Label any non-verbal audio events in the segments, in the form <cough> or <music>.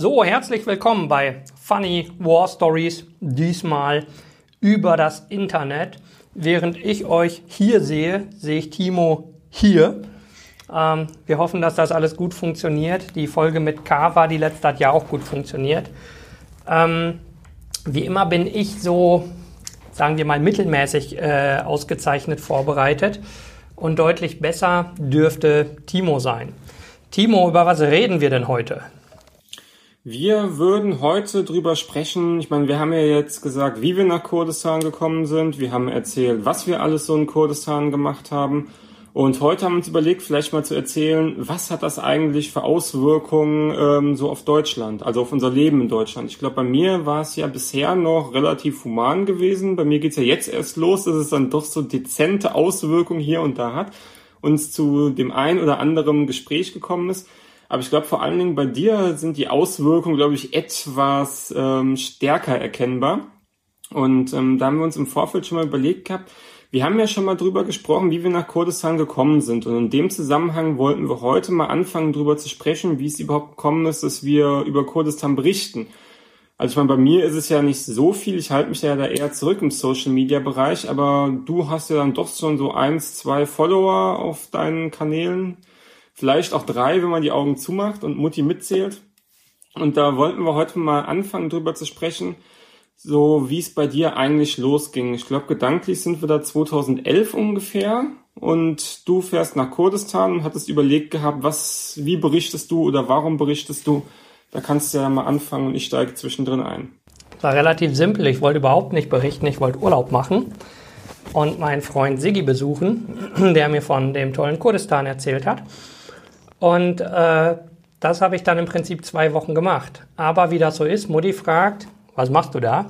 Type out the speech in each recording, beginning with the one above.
So, herzlich willkommen bei Funny War Stories, diesmal über das Internet. Während ich euch hier sehe, sehe ich Timo hier. Ähm, wir hoffen, dass das alles gut funktioniert. Die Folge mit Kava, die letzte hat ja auch gut funktioniert. Ähm, wie immer bin ich so, sagen wir mal, mittelmäßig äh, ausgezeichnet vorbereitet und deutlich besser dürfte Timo sein. Timo, über was reden wir denn heute? Wir würden heute drüber sprechen. Ich meine, wir haben ja jetzt gesagt, wie wir nach Kurdistan gekommen sind. Wir haben erzählt, was wir alles so in Kurdistan gemacht haben. Und heute haben wir uns überlegt, vielleicht mal zu erzählen, was hat das eigentlich für Auswirkungen ähm, so auf Deutschland, also auf unser Leben in Deutschland. Ich glaube, bei mir war es ja bisher noch relativ human gewesen. Bei mir geht's ja jetzt erst los, dass es dann doch so dezente Auswirkungen hier und da hat, uns zu dem ein oder anderen Gespräch gekommen ist. Aber ich glaube, vor allen Dingen bei dir sind die Auswirkungen, glaube ich, etwas ähm, stärker erkennbar. Und ähm, da haben wir uns im Vorfeld schon mal überlegt gehabt, wir haben ja schon mal drüber gesprochen, wie wir nach Kurdistan gekommen sind. Und in dem Zusammenhang wollten wir heute mal anfangen, drüber zu sprechen, wie es überhaupt gekommen ist, dass wir über Kurdistan berichten. Also ich meine, bei mir ist es ja nicht so viel. Ich halte mich ja da eher zurück im Social Media Bereich, aber du hast ja dann doch schon so eins, zwei Follower auf deinen Kanälen. Vielleicht auch drei, wenn man die Augen zumacht und Mutti mitzählt. Und da wollten wir heute mal anfangen, drüber zu sprechen, so wie es bei dir eigentlich losging. Ich glaube, gedanklich sind wir da 2011 ungefähr und du fährst nach Kurdistan und hattest überlegt gehabt, was, wie berichtest du oder warum berichtest du? Da kannst du ja mal anfangen und ich steige zwischendrin ein. War relativ simpel. Ich wollte überhaupt nicht berichten, ich wollte Urlaub machen und meinen Freund Siggi besuchen, <clears throat> der mir von dem tollen Kurdistan erzählt hat. Und äh, das habe ich dann im Prinzip zwei Wochen gemacht. Aber wie das so ist, Mutti fragt, was machst du da?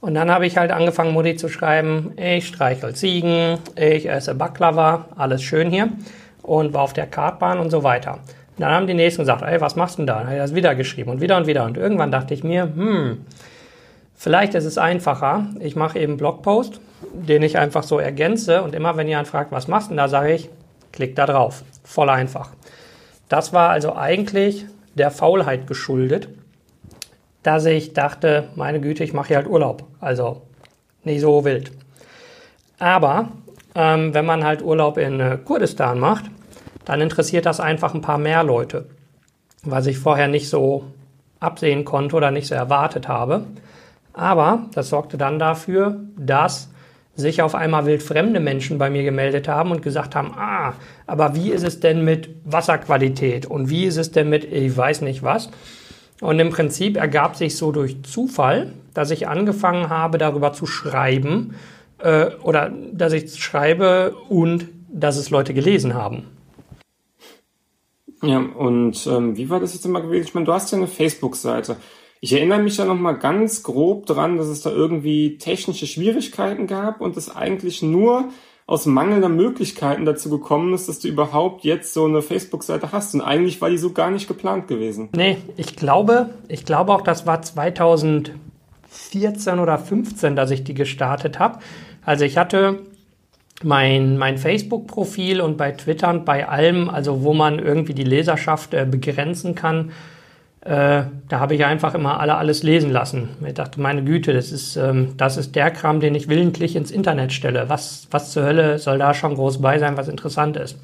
Und dann habe ich halt angefangen, Mutti zu schreiben, ich streichel Ziegen, ich esse Baklava, alles schön hier und war auf der Kartbahn und so weiter. Und dann haben die Nächsten gesagt, ey, was machst du denn da? Dann habe ich das wieder geschrieben und wieder und wieder. Und irgendwann dachte ich mir, hm, vielleicht ist es einfacher. Ich mache eben Blogpost, den ich einfach so ergänze und immer wenn jemand fragt, was machst du denn da, sage ich, klick da drauf. Voll einfach. Das war also eigentlich der Faulheit geschuldet, dass ich dachte, meine Güte, ich mache hier halt Urlaub. Also nicht so wild. Aber ähm, wenn man halt Urlaub in äh, Kurdistan macht, dann interessiert das einfach ein paar mehr Leute, was ich vorher nicht so absehen konnte oder nicht so erwartet habe. Aber das sorgte dann dafür, dass sich auf einmal wildfremde Menschen bei mir gemeldet haben und gesagt haben, ah, aber wie ist es denn mit Wasserqualität und wie ist es denn mit ich weiß nicht was? Und im Prinzip ergab sich so durch Zufall, dass ich angefangen habe, darüber zu schreiben äh, oder dass ich schreibe und dass es Leute gelesen haben. Ja, und ähm, wie war das jetzt immer gewesen? Ich meine, du hast ja eine Facebook-Seite. Ich erinnere mich da noch mal ganz grob dran, dass es da irgendwie technische Schwierigkeiten gab und es eigentlich nur aus mangelnder Möglichkeiten dazu gekommen ist, dass du überhaupt jetzt so eine Facebook-Seite hast. Und eigentlich war die so gar nicht geplant gewesen. Nee, ich glaube, ich glaube auch, das war 2014 oder 15, dass ich die gestartet habe. Also ich hatte mein, mein Facebook-Profil und bei Twitter und bei allem, also wo man irgendwie die Leserschaft äh, begrenzen kann, äh, da habe ich einfach immer alle alles lesen lassen. Ich dachte, meine Güte, das ist, ähm, das ist der Kram, den ich willentlich ins Internet stelle. Was, was zur Hölle soll da schon groß bei sein, was interessant ist?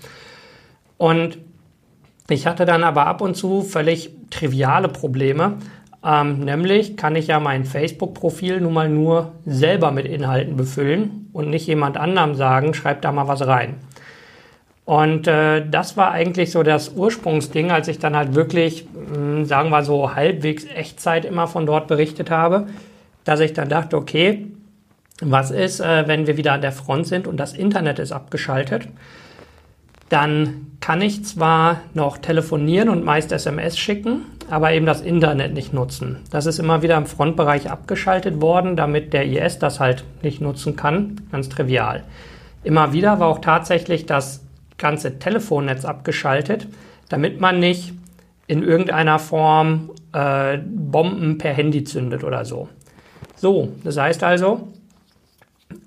Und ich hatte dann aber ab und zu völlig triviale Probleme. Ähm, nämlich kann ich ja mein Facebook-Profil nun mal nur selber mit Inhalten befüllen und nicht jemand anderem sagen, schreib da mal was rein. Und äh, das war eigentlich so das Ursprungsding, als ich dann halt wirklich, mh, hm, sagen wir so, halbwegs Echtzeit immer von dort berichtet habe, dass ich dann dachte, okay, was ist, äh, wenn wir wieder an der Front sind und das Internet ist abgeschaltet? Dann kann ich zwar noch telefonieren und meist SMS schicken, aber eben das Internet nicht nutzen. Das ist immer wieder im Frontbereich abgeschaltet worden, damit der IS das halt nicht nutzen kann. Ganz trivial. Immer wieder war auch tatsächlich das ganze Telefonnetz abgeschaltet, damit man nicht in irgendeiner Form äh, Bomben per Handy zündet oder so. So, das heißt also,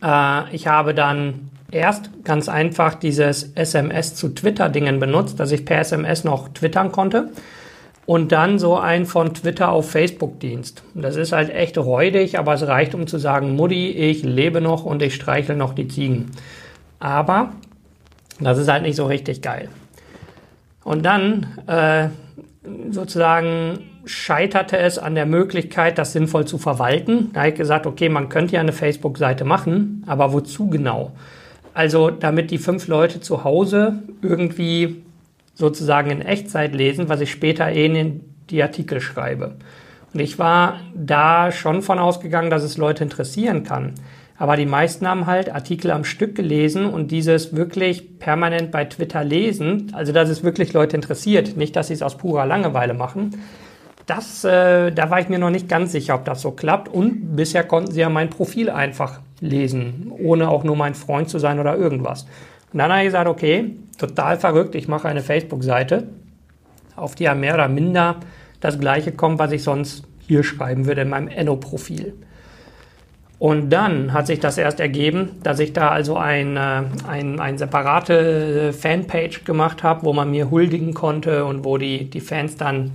äh, ich habe dann erst ganz einfach dieses SMS zu Twitter-Dingen benutzt, dass ich per SMS noch twittern konnte. und dann so ein von Twitter auf Facebook Dienst. Das ist halt echt räudig, aber es reicht, um zu sagen, Mutti, ich lebe noch und ich streichle noch die Ziegen. Aber das ist halt nicht so richtig geil. Und dann äh, sozusagen scheiterte es an der Möglichkeit, das sinnvoll zu verwalten. Da habe ich gesagt, okay, man könnte ja eine Facebook-Seite machen, aber wozu genau? Also damit die fünf Leute zu Hause irgendwie sozusagen in Echtzeit lesen, was ich später eh in die Artikel schreibe. Und ich war da schon von ausgegangen, dass es Leute interessieren kann. Aber die meisten haben halt Artikel am Stück gelesen und dieses wirklich permanent bei Twitter lesen, also dass es wirklich Leute interessiert, nicht, dass sie es aus purer Langeweile machen. Das, äh, da war ich mir noch nicht ganz sicher, ob das so klappt. Und bisher konnten sie ja mein Profil einfach lesen, ohne auch nur mein Freund zu sein oder irgendwas. Und dann habe ich gesagt, okay, total verrückt, ich mache eine Facebook-Seite, auf die ja mehr oder minder das gleiche kommt, was ich sonst hier schreiben würde in meinem Enno-Profil. Und dann hat sich das erst ergeben, dass ich da also ein, äh, ein, ein separate Fanpage gemacht habe, wo man mir huldigen konnte und wo die, die Fans dann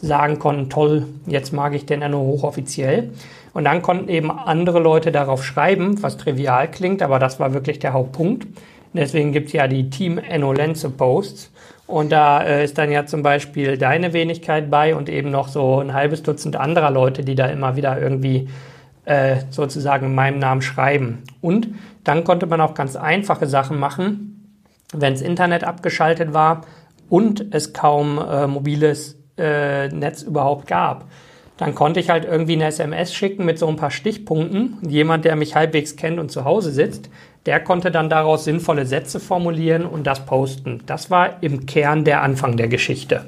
sagen konnten, toll, jetzt mag ich den Enno hochoffiziell. Und dann konnten eben andere Leute darauf schreiben, was trivial klingt, aber das war wirklich der Hauptpunkt. Deswegen gibt es ja die Team Enno Lenze Posts. Und da äh, ist dann ja zum Beispiel deine Wenigkeit bei und eben noch so ein halbes Dutzend anderer Leute, die da immer wieder irgendwie äh, sozusagen in meinem Namen schreiben. Und dann konnte man auch ganz einfache Sachen machen, wenn das Internet abgeschaltet war und es kaum äh, mobiles äh, Netz überhaupt gab. Dann konnte ich halt irgendwie eine SMS schicken mit so ein paar Stichpunkten. Jemand, der mich halbwegs kennt und zu Hause sitzt, der konnte dann daraus sinnvolle Sätze formulieren und das posten. Das war im Kern der Anfang der Geschichte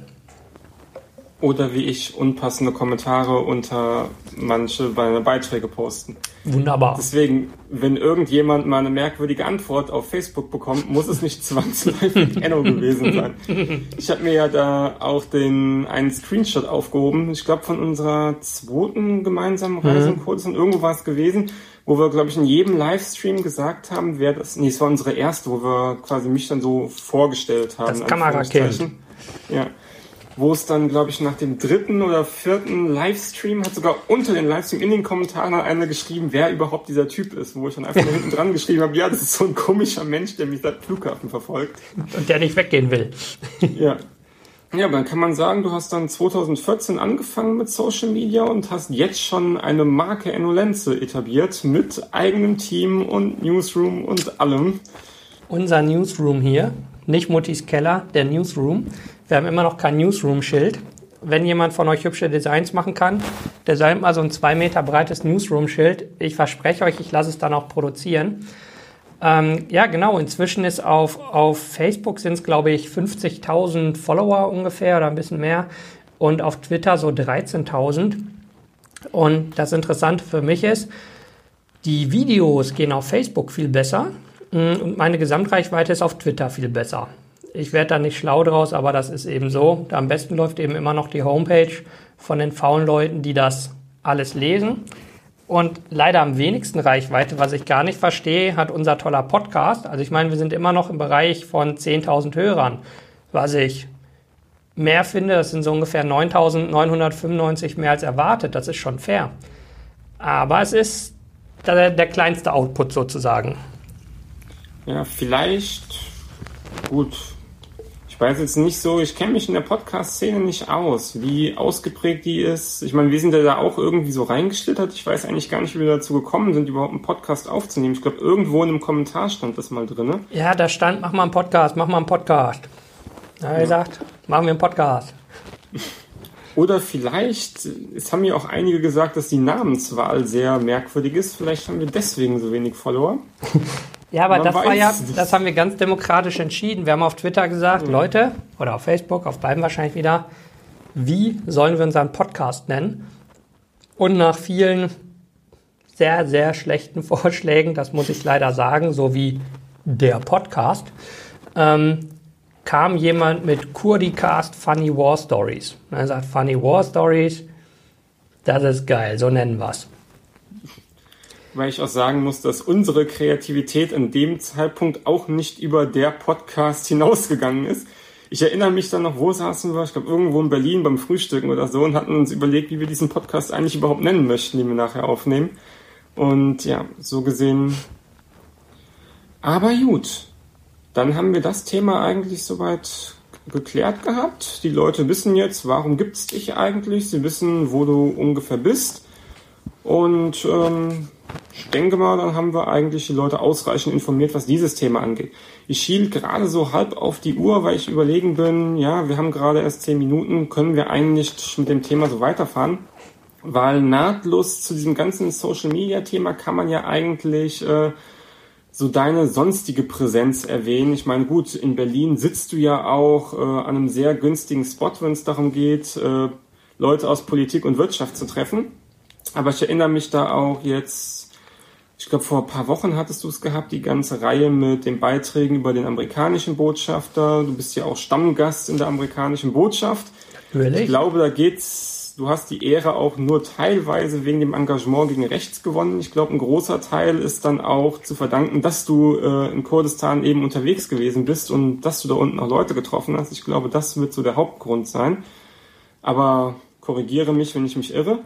oder wie ich unpassende Kommentare unter manche meine Beiträge posten. Wunderbar. Deswegen, wenn irgendjemand mal eine merkwürdige Antwort auf Facebook bekommt, muss es nicht <laughs> zwangsläufig Enno gewesen sein. Ich habe mir ja da auch den einen Screenshot aufgehoben, ich glaube von unserer zweiten gemeinsamen Reise mhm. kurz und irgendwo war es gewesen, wo wir, glaube ich, in jedem Livestream gesagt haben, wer das, nee, es war unsere erste, wo wir quasi mich dann so vorgestellt haben. Das Kamerakind. Ja wo es dann, glaube ich, nach dem dritten oder vierten Livestream hat sogar unter den Livestream in den Kommentaren einer geschrieben, wer überhaupt dieser Typ ist, wo ich dann einfach nur hinten dran geschrieben habe, ja, das ist so ein komischer Mensch, der mich seit Flughafen verfolgt. Und der nicht weggehen will. ja. Ja, aber dann kann man sagen, du hast dann 2014 angefangen mit Social Media und hast jetzt schon eine Marke Enolenze etabliert mit eigenem Team und Newsroom und allem. Unser Newsroom hier, nicht Muttis Keller, der Newsroom. Wir haben immer noch kein Newsroom-Schild. Wenn jemand von euch hübsche Designs machen kann, designt mal so ein zwei Meter breites Newsroom-Schild. Ich verspreche euch, ich lasse es dann auch produzieren. Ähm, ja, genau. Inzwischen ist auf, auf Facebook sind es, glaube ich, 50.000 Follower ungefähr oder ein bisschen mehr. Und auf Twitter so 13.000. Und das Interessante für mich ist, die Videos gehen auf Facebook viel besser mm, und meine Gesamtreichweite ist auf Twitter viel besser. Ich werde da nicht schlau draus, aber das ist eben so. Am besten läuft eben immer noch die Homepage von den faulen Leuten, die das alles lesen. Und leider am wenigsten Reichweite, was ich gar nicht verstehe, hat unser toller Podcast. Also ich meine, wir sind immer noch im Bereich von 10.000 Hörern. Was ich mehr finde, das sind so ungefähr 9.995 mehr als erwartet. Das ist schon fair. Aber es ist der, der kleinste Output sozusagen. Ja, vielleicht gut ich weiß jetzt nicht so, ich kenne mich in der Podcast-Szene nicht aus, wie ausgeprägt die ist. Ich meine, wir sind ja da auch irgendwie so reingeschlittert. Ich weiß eigentlich gar nicht, wie wir dazu gekommen sind, überhaupt einen Podcast aufzunehmen. Ich glaube, irgendwo in einem Kommentar stand das mal drin. Ja, da stand, mach mal einen Podcast, mach mal einen Podcast. Da ja. gesagt, machen wir einen Podcast. Oder vielleicht, es haben ja auch einige gesagt, dass die Namenswahl sehr merkwürdig ist. Vielleicht haben wir deswegen so wenig Follower. Ja, aber Man das war ja, das haben wir ganz demokratisch entschieden. Wir haben auf Twitter gesagt, mhm. Leute, oder auf Facebook, auf beiden wahrscheinlich wieder, wie sollen wir unseren Podcast nennen? Und nach vielen sehr, sehr schlechten <laughs> Vorschlägen, das muss ich leider sagen, so wie der Podcast, ähm, kam jemand mit Kurdicast Funny War Stories. Und er sagt, Funny War Stories, das ist geil, so nennen wir es weil ich auch sagen muss, dass unsere Kreativität in dem Zeitpunkt auch nicht über der Podcast hinausgegangen ist. ich erinnere mich dann noch, wo saßen wir? Ich glaube, irgendwo in Berlin beim Frühstücken oder so und hatten uns überlegt, wie wir diesen Podcast eigentlich überhaupt nennen möchten, den wir nachher aufnehmen. Und ja, so gesehen. Aber gut. Dann haben wir das Thema eigentlich soweit geklärt gehabt. Die Leute wissen jetzt, warum gibt's dich eigentlich. Sie wissen, wo du ungefähr bist. Und ähm, ich denke mal, dann haben wir eigentlich die Leute ausreichend informiert, was dieses Thema angeht. Ich schiel gerade so halb auf die Uhr, weil ich überlegen bin, ja, wir haben gerade erst zehn Minuten, können wir eigentlich mit dem Thema so weiterfahren? Weil nahtlos zu diesem ganzen Social Media Thema kann man ja eigentlich äh, so deine sonstige Präsenz erwähnen. Ich meine, gut, in Berlin sitzt du ja auch äh, an einem sehr günstigen Spot, wenn es darum geht, äh, Leute aus Politik und Wirtschaft zu treffen. Aber ich erinnere mich da auch jetzt, ich glaube, vor ein paar Wochen hattest du es gehabt, die ganze Reihe mit den Beiträgen über den amerikanischen Botschafter. Du bist ja auch Stammgast in der amerikanischen Botschaft. Natürlich. Ich glaube, da geht's, du hast die Ehre auch nur teilweise wegen dem Engagement gegen rechts gewonnen. Ich glaube, ein großer Teil ist dann auch zu verdanken, dass du äh, in Kurdistan eben unterwegs gewesen bist und dass du da unten auch Leute getroffen hast. Ich glaube, das wird so der Hauptgrund sein. Aber korrigiere mich, wenn ich mich irre.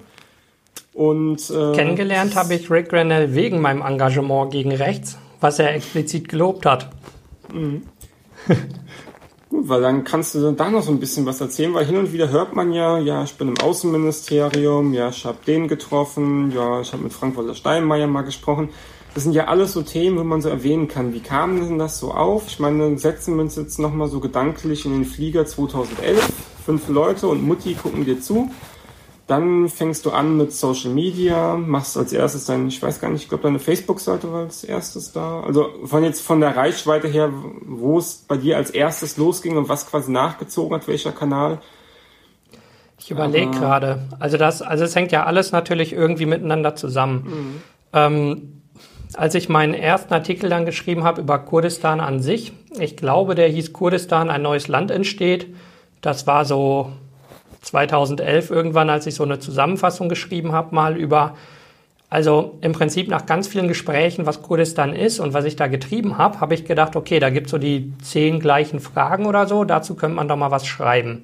Und, äh, Kennengelernt habe ich Rick Grenell wegen meinem Engagement gegen rechts, was er explizit gelobt hat. Mhm. <laughs> Gut, weil dann kannst du da noch so ein bisschen was erzählen, weil hin und wieder hört man ja, ja, ich bin im Außenministerium, ja, ich habe den getroffen, ja, ich habe mit Frank-Walter Steinmeier mal gesprochen. Das sind ja alles so Themen, wo man so erwähnen kann. Wie kam denn das so auf? Ich meine, setzen wir uns jetzt nochmal so gedanklich in den Flieger 2011. Fünf Leute und Mutti gucken dir zu. Dann fängst du an mit Social Media, machst als erstes dein, ich weiß gar nicht, ich glaube deine Facebook-Seite war als erstes da. Also von jetzt von der Reichweite her, wo es bei dir als erstes losging und was quasi nachgezogen hat, welcher Kanal. Ich überlege gerade. Also das, also es hängt ja alles natürlich irgendwie miteinander zusammen. Mhm. Ähm, als ich meinen ersten Artikel dann geschrieben habe über Kurdistan an sich, ich glaube, der hieß Kurdistan, ein neues Land entsteht. Das war so 2011 irgendwann, als ich so eine Zusammenfassung geschrieben habe, mal über, also im Prinzip nach ganz vielen Gesprächen, was Kurdistan ist und was ich da getrieben habe, habe ich gedacht, okay, da gibt es so die zehn gleichen Fragen oder so, dazu könnte man doch mal was schreiben.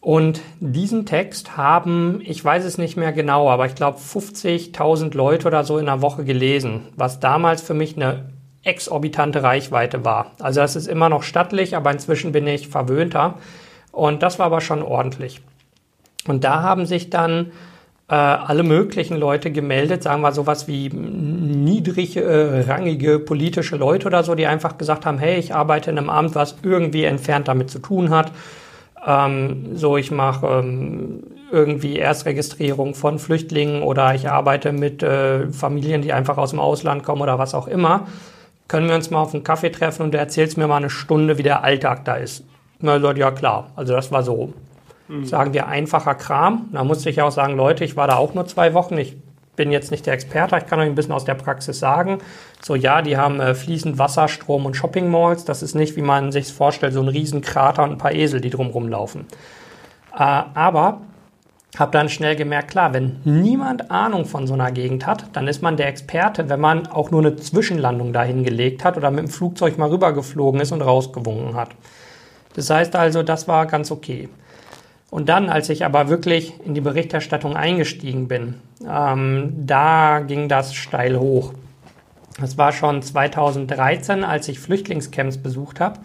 Und diesen Text haben, ich weiß es nicht mehr genau, aber ich glaube 50.000 Leute oder so in einer Woche gelesen, was damals für mich eine exorbitante Reichweite war. Also das ist immer noch stattlich, aber inzwischen bin ich verwöhnter. Und das war aber schon ordentlich. Und da haben sich dann äh, alle möglichen Leute gemeldet, sagen wir sowas wie niedrigrangige äh, politische Leute oder so, die einfach gesagt haben, hey, ich arbeite in einem Amt, was irgendwie entfernt damit zu tun hat. Ähm, so, ich mache ähm, irgendwie Erstregistrierung von Flüchtlingen oder ich arbeite mit äh, Familien, die einfach aus dem Ausland kommen oder was auch immer. Können wir uns mal auf einen Kaffee treffen und du erzählst mir mal eine Stunde, wie der Alltag da ist. Na, ja klar. Also das war so, mhm. sagen wir, einfacher Kram. Da musste ich auch sagen, Leute, ich war da auch nur zwei Wochen. Ich bin jetzt nicht der Experte, ich kann euch ein bisschen aus der Praxis sagen. So, ja, die haben äh, fließend Wasser, Strom und Shopping Malls. Das ist nicht, wie man sich vorstellt, so ein Riesenkrater und ein paar Esel, die drumherum laufen. Äh, aber habe dann schnell gemerkt, klar, wenn niemand Ahnung von so einer Gegend hat, dann ist man der Experte, wenn man auch nur eine Zwischenlandung dahin gelegt hat oder mit dem Flugzeug mal rübergeflogen ist und rausgewunken hat. Das heißt also, das war ganz okay. Und dann, als ich aber wirklich in die Berichterstattung eingestiegen bin, ähm, da ging das steil hoch. Das war schon 2013, als ich Flüchtlingscamps besucht habe.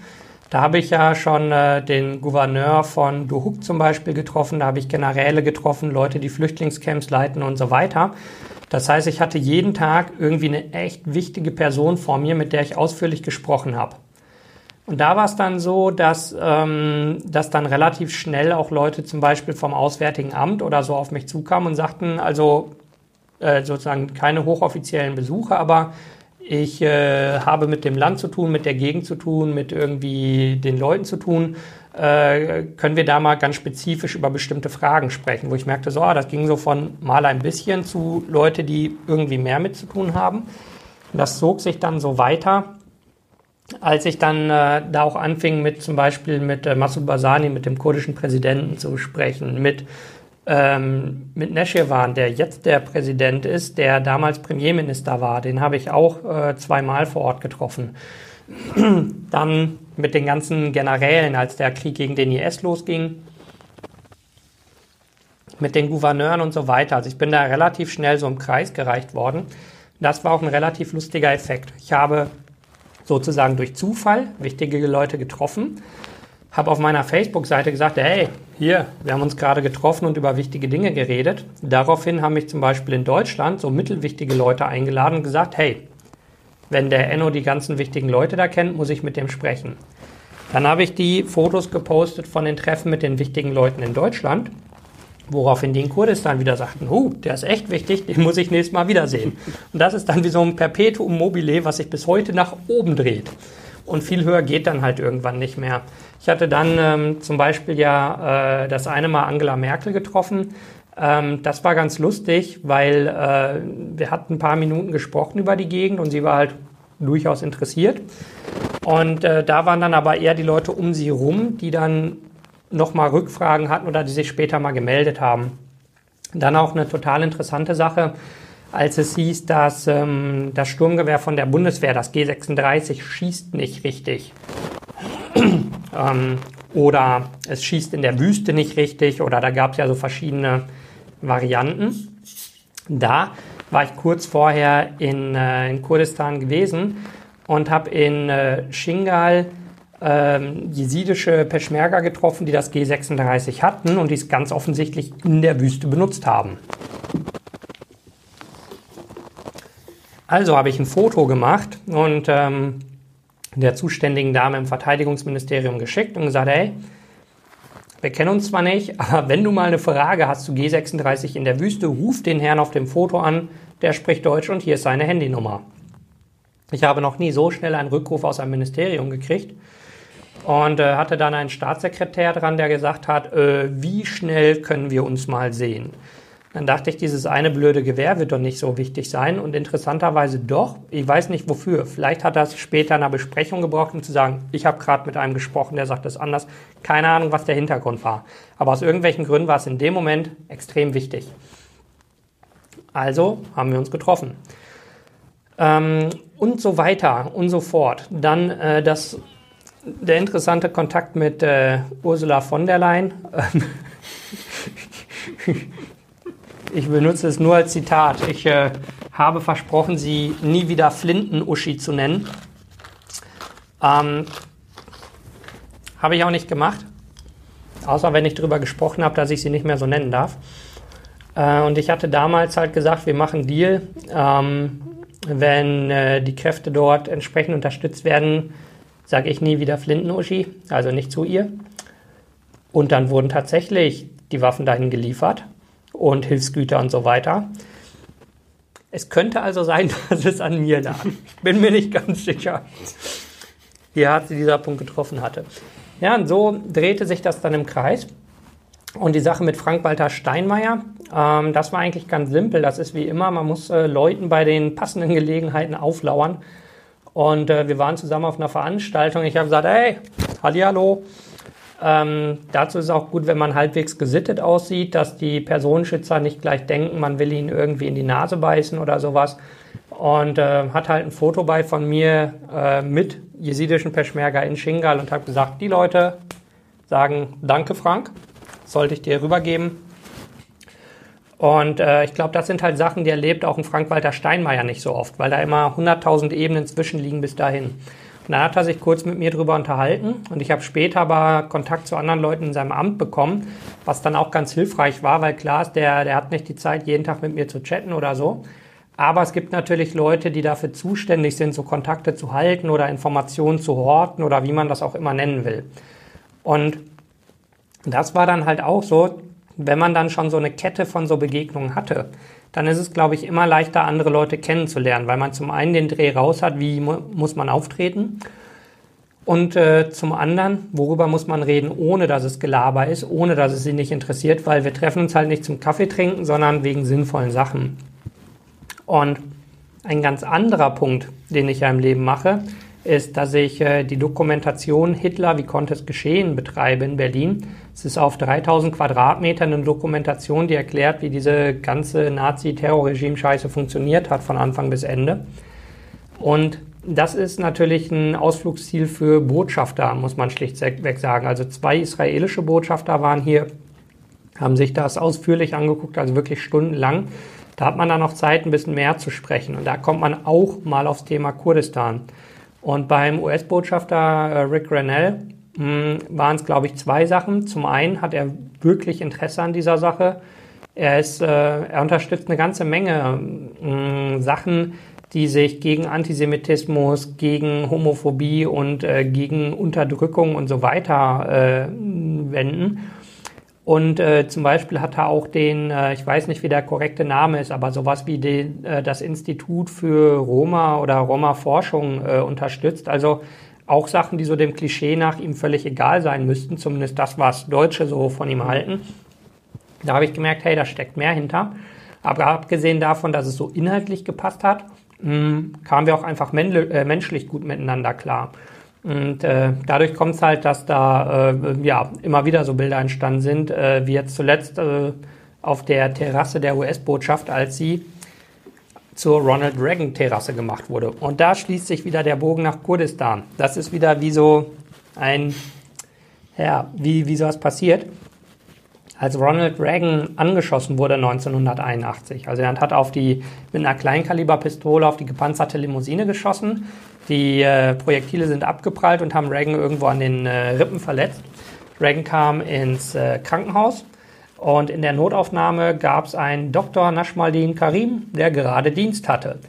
Da habe ich ja schon äh, den Gouverneur von Duhok zum Beispiel getroffen, da habe ich Generäle getroffen, Leute, die Flüchtlingscamps leiten und so weiter. Das heißt, ich hatte jeden Tag irgendwie eine echt wichtige Person vor mir, mit der ich ausführlich gesprochen habe. Und da war es dann so, dass, ähm, dass dann relativ schnell auch Leute zum Beispiel vom Auswärtigen Amt oder so auf mich zukamen und sagten, also äh, sozusagen keine hochoffiziellen Besuche, aber ich äh, habe mit dem Land zu tun, mit der Gegend zu tun, mit irgendwie den Leuten zu tun. Äh, können wir da mal ganz spezifisch über bestimmte Fragen sprechen, wo ich merkte, so, ah, das ging so von mal ein bisschen zu Leute, die irgendwie mehr mit zu tun haben. Und das zog sich dann so weiter als ich dann äh, da auch anfing, mit zum Beispiel mit äh, Massoud Barzani, mit dem kurdischen Präsidenten zu sprechen, mit, ähm, mit Neshevan, der jetzt der Präsident ist, der damals Premierminister war, den habe ich auch äh, zweimal vor Ort getroffen. <clears throat> dann mit den ganzen Generälen, als der Krieg gegen den IS losging, mit den Gouverneuren und so weiter. Also ich bin da relativ schnell so im Kreis gereicht worden. Das war auch ein relativ lustiger Effekt. Ich habe sozusagen durch Zufall wichtige Leute getroffen, habe auf meiner Facebook-Seite gesagt, hey, hier, wir haben uns gerade getroffen und über wichtige Dinge geredet. Daraufhin haben mich zum Beispiel in Deutschland so mittelwichtige Leute eingeladen und gesagt, hey, wenn der Enno die ganzen wichtigen Leute da kennt, muss ich mit dem sprechen. Dann habe ich die Fotos gepostet von den Treffen mit den wichtigen Leuten in Deutschland, woraufhin die in Kurdistan wieder sagten, oh, der ist echt wichtig, den muss ich nächstes Mal wiedersehen. Und das ist dann wie so ein Perpetuum mobile, was sich bis heute nach oben dreht. Und viel höher geht dann halt irgendwann nicht mehr. Ich hatte dann ähm, zum Beispiel ja äh, das eine Mal Angela Merkel getroffen. Ähm, das war ganz lustig, weil äh, wir hatten ein paar Minuten gesprochen über die Gegend und sie war halt durchaus interessiert. Und äh, da waren dann aber eher die Leute um sie rum, die dann nochmal Rückfragen hatten oder die sich später mal gemeldet haben. Dann auch eine total interessante Sache, als es hieß, dass ähm, das Sturmgewehr von der Bundeswehr, das G36, schießt nicht richtig. <clears throat> ähm, oder es schießt in der Wüste nicht richtig oder da gab es ja so verschiedene Varianten. Da war ich kurz vorher in, äh, in Kurdistan gewesen und habe in äh, Shingal ähm, jesidische Peschmerga getroffen, die das G36 hatten und die es ganz offensichtlich in der Wüste benutzt haben. Also habe ich ein Foto gemacht und ähm, der zuständigen Dame im Verteidigungsministerium geschickt und gesagt, hey, wir kennen uns zwar nicht, <laughs> aber wenn du mal eine Frage hast zu G36 in der Wüste, ruf den Herrn auf dem Foto an, der spricht Deutsch und hier ist seine Handynummer. Ich habe noch nie so schnell einen Rückruf aus einem Ministerium gekriegt und äh, hatte dann einen Staatssekretär dran, der gesagt hat, äh, wie schnell können wir uns mal sehen? Dann dachte ich, dieses eine blöde Gewehr wird doch nicht so wichtig sein. Und interessanterweise doch. Ich weiß nicht wofür. Vielleicht hat es später in einer Besprechung gebraucht, um zu sagen, ich habe gerade mit einem gesprochen, der sagt das anders. Keine Ahnung, was der Hintergrund war. Aber aus irgendwelchen Gründen war es in dem Moment extrem wichtig. Also haben wir uns getroffen. Ähm, und so weiter und so fort. Dann äh, das, der interessante Kontakt mit äh, Ursula von der Leyen. <laughs> Ich benutze es nur als Zitat. Ich äh, habe versprochen, sie nie wieder Flinten-Uschi zu nennen. Ähm, habe ich auch nicht gemacht. Außer wenn ich darüber gesprochen habe, dass ich sie nicht mehr so nennen darf. Äh, und ich hatte damals halt gesagt, wir machen Deal. Ähm, wenn äh, die Kräfte dort entsprechend unterstützt werden, sage ich nie wieder Flinten-Uschi, also nicht zu ihr. Und dann wurden tatsächlich die Waffen dahin geliefert und Hilfsgüter und so weiter. Es könnte also sein, <laughs> dass es an mir lag. Ich bin mir nicht ganz sicher. Hier hat sie dieser Punkt getroffen hatte. Ja, und so drehte sich das dann im Kreis. Und die Sache mit Frank-Walter Steinmeier, ähm, das war eigentlich ganz simpel. Das ist wie immer, man muss äh, Leuten bei den passenden Gelegenheiten auflauern. Und äh, wir waren zusammen auf einer Veranstaltung. Ich habe gesagt, hey, hallo, ähm, dazu ist auch gut, wenn man halbwegs gesittet aussieht, dass die Personenschützer nicht gleich denken, man will ihnen irgendwie in die Nase beißen oder sowas. Und äh, hat halt ein Foto bei von mir äh, mit jesidischen Peschmerga in Shingal und habe gesagt, die Leute sagen, danke Frank, sollte ich dir rübergeben. Und äh, ich glaube, das sind halt Sachen, die erlebt auch ein Frank-Walter Steinmeier nicht so oft, weil da immer 100.000 Ebenen zwischenliegen bis dahin. Und dann hat er sich kurz mit mir darüber unterhalten und ich habe später aber Kontakt zu anderen Leuten in seinem Amt bekommen, was dann auch ganz hilfreich war, weil klar ist, der, der hat nicht die Zeit, jeden Tag mit mir zu chatten oder so. Aber es gibt natürlich Leute, die dafür zuständig sind, so Kontakte zu halten oder Informationen zu horten oder wie man das auch immer nennen will. Und das war dann halt auch so, wenn man dann schon so eine Kette von so Begegnungen hatte, dann ist es, glaube ich, immer leichter, andere Leute kennenzulernen, weil man zum einen den Dreh raus hat, wie mu muss man auftreten und äh, zum anderen, worüber muss man reden, ohne dass es Gelaber ist, ohne dass es sie nicht interessiert, weil wir treffen uns halt nicht zum Kaffee trinken, sondern wegen sinnvollen Sachen. Und ein ganz anderer Punkt, den ich ja im Leben mache, ist, dass ich äh, die Dokumentation Hitler, wie konnte es geschehen, betreibe in Berlin. Es ist auf 3000 Quadratmetern eine Dokumentation, die erklärt, wie diese ganze Nazi-Terrorregime-Scheiße funktioniert hat von Anfang bis Ende. Und das ist natürlich ein Ausflugsziel für Botschafter, muss man schlichtweg sagen. Also zwei israelische Botschafter waren hier, haben sich das ausführlich angeguckt, also wirklich stundenlang. Da hat man dann noch Zeit, ein bisschen mehr zu sprechen. Und da kommt man auch mal aufs Thema Kurdistan. Und beim US-Botschafter äh, Rick Grenell hm, waren es, glaube ich, zwei Sachen. Zum einen hat er wirklich Interesse an dieser Sache. Er, ist, äh, er unterstützt eine ganze Menge mh, hm, Sachen, die sich gegen Antisemitismus, gegen Homophobie und äh, gegen Unterdrückung und so weiter äh, wenden. Und äh, zum Beispiel hat er auch den, äh, ich weiß nicht, wie der korrekte Name ist, aber sowas wie den, äh, das Institut für Roma oder Roma-Forschung äh, unterstützt. Also auch Sachen, die so dem Klischee nach ihm völlig egal sein müssten, zumindest das, was Deutsche so von ihm halten. Da habe ich gemerkt, hey, da steckt mehr hinter. Aber abgesehen davon, dass es so inhaltlich gepasst hat, mh, hm, kamen wir auch einfach äh, menschlich gut miteinander klar. Und äh, dadurch kommt es halt, dass da äh, ja immer wieder so Bilder entstanden sind, äh, wie jetzt zuletzt äh, auf der Terrasse der US-Botschaft, als sie zur Ronald Reagan Terrasse gemacht wurde. Und da schließt sich wieder der Bogen nach Kurdistan. Das ist wieder wie so ein, ja, wie, wie sowas passiert. Als Ronald Reagan angeschossen wurde 1981, also er hat auf die, mit einer Kleinkaliberpistole auf die gepanzerte Limousine geschossen. Die äh, Projektile sind abgeprallt und haben Reagan irgendwo an den äh, Rippen verletzt. Reagan kam ins äh, Krankenhaus und in der Notaufnahme gab es einen Dr. Nashmaldin Karim, der gerade Dienst hatte.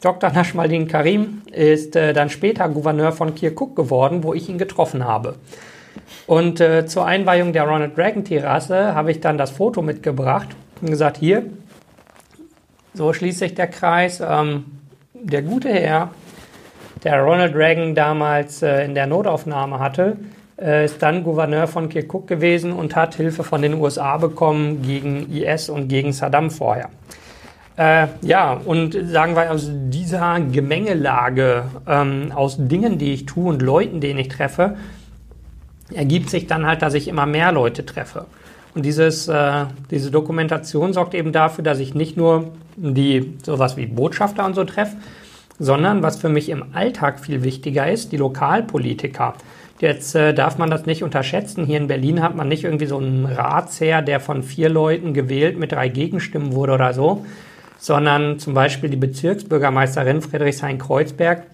Dr. Nashmaldin Karim ist äh, dann später Gouverneur von Kirkuk geworden, wo ich ihn getroffen habe. Und äh, zur Einweihung der Ronald Reagan Terrasse habe ich dann das Foto mitgebracht und gesagt, hier, so schließt sich der Kreis. Ähm, der gute Herr, der Ronald Reagan damals äh, in der Notaufnahme hatte, äh, ist dann Gouverneur von Kirkuk gewesen und hat Hilfe von den USA bekommen gegen IS und gegen Saddam vorher. Äh, ja, und sagen wir aus dieser Gemengelage ähm, aus Dingen, die ich tue und Leuten, denen ich treffe, ergibt sich dann halt, dass ich immer mehr Leute treffe. Und dieses, äh, diese Dokumentation sorgt eben dafür, dass ich nicht nur die sowas wie Botschafter und so treffe, sondern was für mich im Alltag viel wichtiger ist, die Lokalpolitiker. Jetzt äh, darf man das nicht unterschätzen. Hier in Berlin hat man nicht irgendwie so einen Ratsherr, der von vier Leuten gewählt mit drei Gegenstimmen wurde oder so, sondern zum Beispiel die Bezirksbürgermeisterin Friedrichshain-Kreuzberg,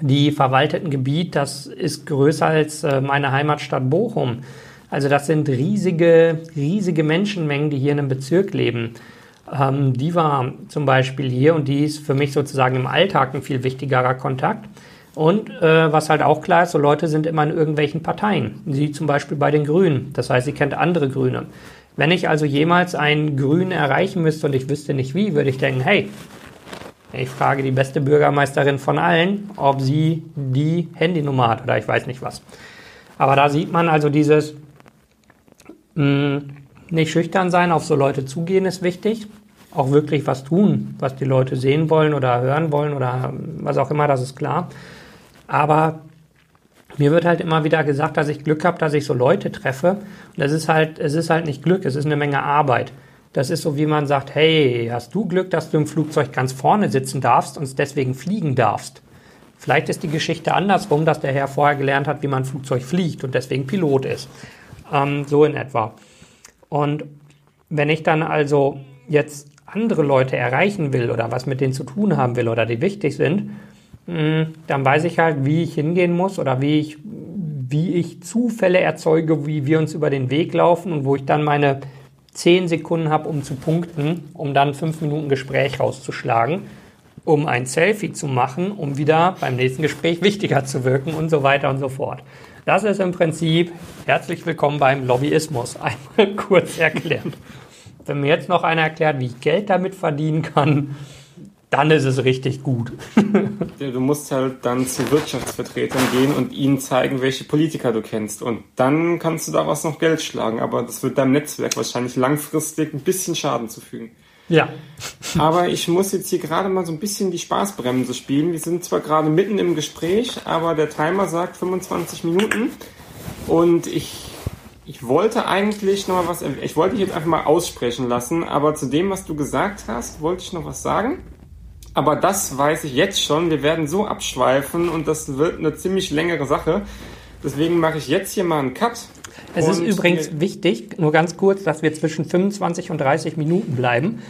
die verwaltet ein Gebiet, das ist größer als äh, meine Heimatstadt Bochum. Also das sind riesige, riesige Menschenmengen, die hier in einem Bezirk leben. Ähm, die war zum Beispiel hier und die ist für mich sozusagen im Alltag ein viel wichtigerer Kontakt. Und äh, was halt auch klar ist, so Leute sind immer in irgendwelchen Parteien. Sie zum Beispiel bei den Grünen. Das heißt, sie kennt andere Grüne. Wenn ich also jemals einen Grünen erreichen müsste und ich wüsste nicht wie, würde ich denken, hey, ich frage die beste Bürgermeisterin von allen, ob sie die Handynummer hat oder ich weiß nicht was. Aber da sieht man also dieses mh, hm, nicht schüchtern sein, auf so Leute zugehen ist wichtig. Auch wirklich was tun, was die Leute sehen wollen oder hören wollen oder was auch immer, das ist klar. Aber mir wird halt immer wieder gesagt, dass ich Glück habe, dass ich so Leute treffe. Und das ist halt, es ist halt nicht Glück, es ist eine Menge Arbeit. Das ist so, wie man sagt, hey, hast du Glück, dass du im Flugzeug ganz vorne sitzen darfst und deswegen fliegen darfst? Vielleicht ist die Geschichte andersrum, dass der Herr vorher gelernt hat, wie man Flugzeug fliegt und deswegen Pilot ist. Ähm, so in etwa. Und wenn ich dann also jetzt andere Leute erreichen will oder was mit denen zu tun haben will oder die wichtig sind, hm, dann weiß ich halt, wie ich hingehen muss oder wie ich, wie ich Zufälle erzeuge, wie wir uns über den Weg laufen und wo ich dann meine zehn Sekunden habe, um zu punkten, um dann fünf Minuten Gespräch rauszuschlagen, um ein Selfie zu machen, um wieder beim nächsten Gespräch wichtiger zu wirken und so weiter und so fort. Das ist im Prinzip herzlich willkommen beim Lobbyismus. <laughs> Einmal kurz erklärt. Wenn mir jetzt noch einer erklärt, wie ich Geld damit verdienen kann, dann ist es richtig gut. <laughs> du musst halt dann zu Wirtschaftsvertretern gehen und ihnen zeigen, welche Politiker du kennst. Und dann kannst du daraus noch Geld schlagen. Aber das wird deinem Netzwerk wahrscheinlich langfristig ein bisschen Schaden zufügen. Ja. aber ich muss jetzt hier gerade mal so ein bisschen die Spaßbremse spielen. Wir sind zwar gerade mitten im Gespräch, aber der Timer sagt 25 Minuten. Und ich, ich wollte eigentlich noch mal was, ich wollte dich jetzt einfach mal aussprechen lassen, aber zu dem, was du gesagt hast, wollte ich noch was sagen. Aber das weiß ich jetzt schon. Wir werden so abschweifen und das wird eine ziemlich längere Sache. Deswegen mache ich jetzt hier mal einen Cut. Es ist übrigens wichtig, nur ganz kurz, dass wir zwischen 25 und 30 Minuten bleiben.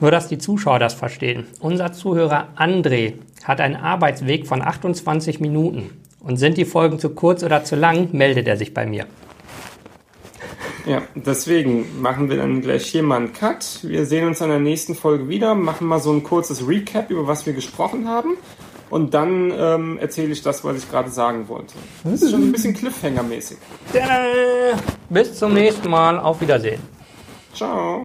Nur, dass die Zuschauer das verstehen. Unser Zuhörer André hat einen Arbeitsweg von 28 Minuten. Und sind die Folgen zu kurz oder zu lang, meldet er sich bei mir. Ja, deswegen machen wir dann gleich hier mal einen Cut. Wir sehen uns in der nächsten Folge wieder, machen mal so ein kurzes Recap, über was wir gesprochen haben. Und dann ähm, erzähle ich das, was ich gerade sagen wollte. Das ist schon ein bisschen Cliffhanger-mäßig. Bis zum nächsten Mal. Auf Wiedersehen. Ciao.